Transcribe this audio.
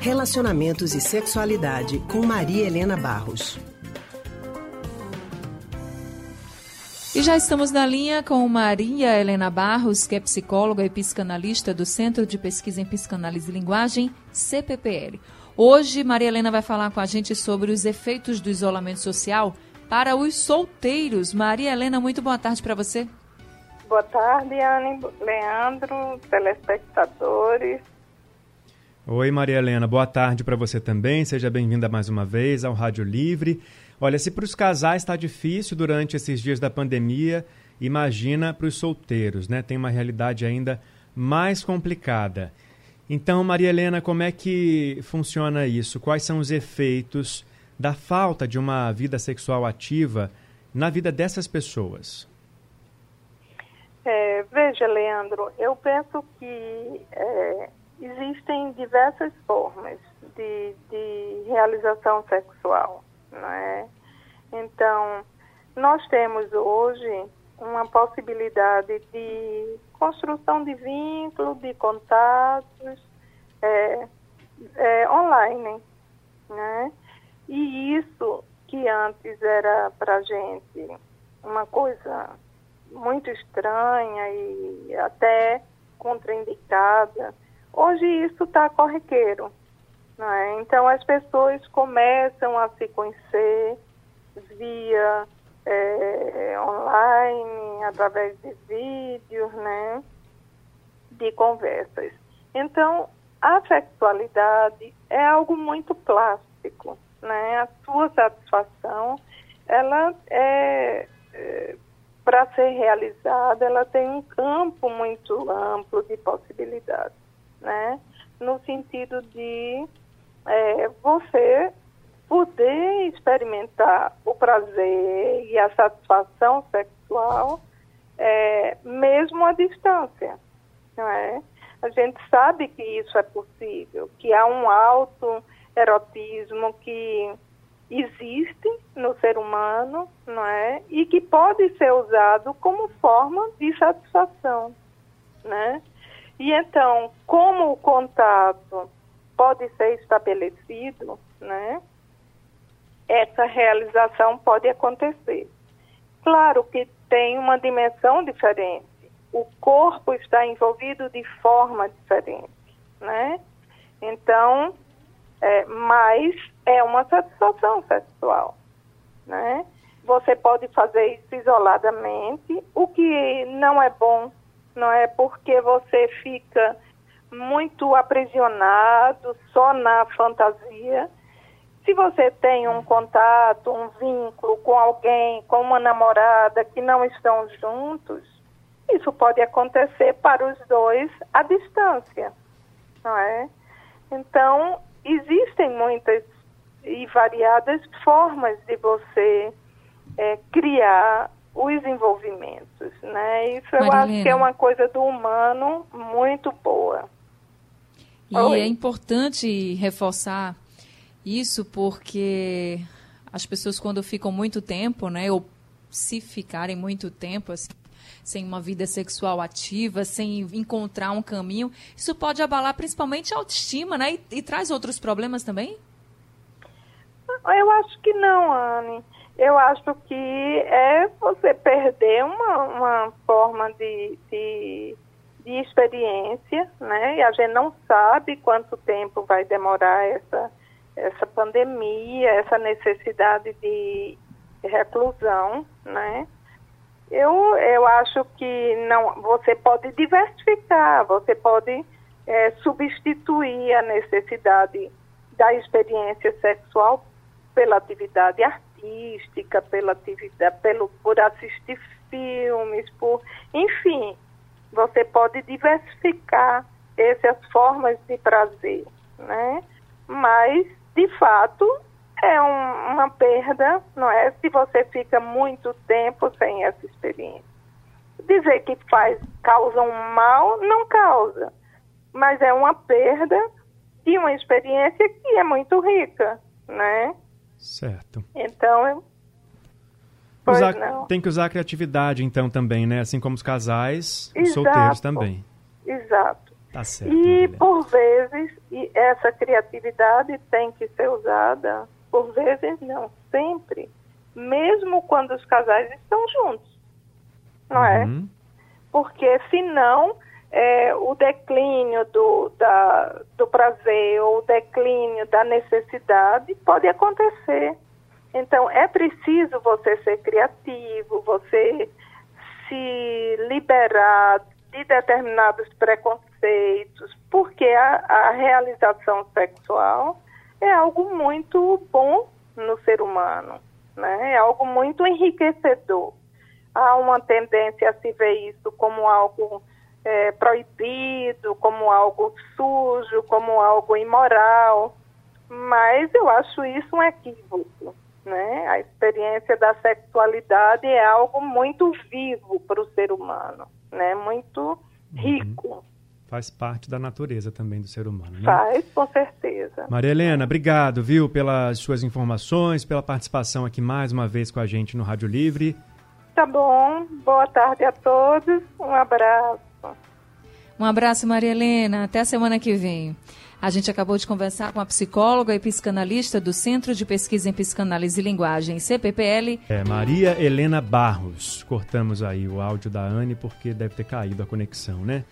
Relacionamentos e Sexualidade com Maria Helena Barros. E já estamos na linha com Maria Helena Barros, que é psicóloga e psicanalista do Centro de Pesquisa em Psicanálise e Linguagem, CPPL. Hoje, Maria Helena vai falar com a gente sobre os efeitos do isolamento social para os solteiros. Maria Helena, muito boa tarde para você. Boa tarde, Anne, Leandro, telespectadores. Oi, Maria Helena, boa tarde para você também. Seja bem-vinda mais uma vez ao Rádio Livre. Olha, se para os casais está difícil durante esses dias da pandemia, imagina para os solteiros, né? Tem uma realidade ainda mais complicada. Então, Maria Helena, como é que funciona isso? Quais são os efeitos da falta de uma vida sexual ativa na vida dessas pessoas? É, veja, Leandro, eu penso que é, existem diversas formas de, de realização sexual, não é? Então, nós temos hoje uma possibilidade de construção de vínculo, de contatos é, é, online, né? E isso que antes era para gente uma coisa muito estranha e até contraindicada, hoje isso está corriqueiro. Né? Então as pessoas começam a se conhecer via é, online, através de vídeos, né? de conversas. Então, a sexualidade é algo muito plástico, né? A sua satisfação, ela é, é para ser realizada, ela tem um campo muito amplo de possibilidades, né? No sentido de é, você poder experimentar o prazer e a satisfação sexual é, mesmo à distância, é? A gente sabe que isso é possível, que há um alto erotismo que existe no ser humano, não é? E que pode ser usado como forma de satisfação, né? E então, como o contato pode ser estabelecido, né? Essa realização pode acontecer. Claro que tem uma dimensão diferente. O corpo está envolvido de forma diferente, né? Então, é, mas é uma satisfação sexual, né? Você pode fazer isso isoladamente, o que não é bom, não é porque você fica muito aprisionado só na fantasia. Se você tem um contato, um vínculo com alguém, com uma namorada que não estão juntos, isso pode acontecer para os dois à distância, não é? Então, existem muitas e variadas formas de você é, criar os envolvimentos, né? Isso eu Marilena. acho que é uma coisa do humano muito boa. E Oi. é importante reforçar isso porque as pessoas quando ficam muito tempo, né, ou se ficarem muito tempo assim, sem uma vida sexual ativa, sem encontrar um caminho, isso pode abalar principalmente a autoestima, né? E, e traz outros problemas também? Eu acho que não, Anne. Eu acho que é você perder uma, uma forma de, de, de experiência, né? E a gente não sabe quanto tempo vai demorar essa, essa pandemia, essa necessidade de reclusão, né? Eu, eu acho que não, você pode diversificar, você pode é, substituir a necessidade da experiência sexual pela atividade artística, pela atividade, pelo, por assistir filmes, por, enfim, você pode diversificar essas formas de prazer, né? Mas, de fato, é um, uma perda, não é? Se você fica muito tempo sem essa experiência. Dizer que faz, causa um mal, não causa, mas é uma perda de uma experiência que é muito rica, né? Certo. Então, eu... Usar- tem que usar a criatividade, então, também, né? Assim como os casais, os Exato. solteiros também. Exato. Tá certo. E, por vezes, e essa criatividade tem que ser usada, por vezes não, sempre, mesmo quando os casais estão juntos, não é? Uhum. Porque, senão, é, o declínio do, da, do prazer ou o declínio da necessidade pode acontecer. Então, é preciso você ser criativo, você se liberar de determinados preconceitos, porque a, a realização sexual é algo muito bom no ser humano, né? é algo muito enriquecedor. Há uma tendência a se ver isso como algo é, proibido, como algo sujo, como algo imoral, mas eu acho isso um equívoco. Né? A experiência da sexualidade é algo muito vivo para o ser humano, né? muito rico. Uhum. Faz parte da natureza também do ser humano. Né? Faz, com certeza. Maria Helena, obrigado, viu, pelas suas informações, pela participação aqui mais uma vez com a gente no Rádio Livre. Tá bom. Boa tarde a todos. Um abraço. Um abraço, Maria Helena. Até a semana que vem. A gente acabou de conversar com a psicóloga e psicanalista do Centro de Pesquisa em Psicanálise e Linguagem, CPPL. É, Maria Helena Barros. Cortamos aí o áudio da Anne porque deve ter caído a conexão, né?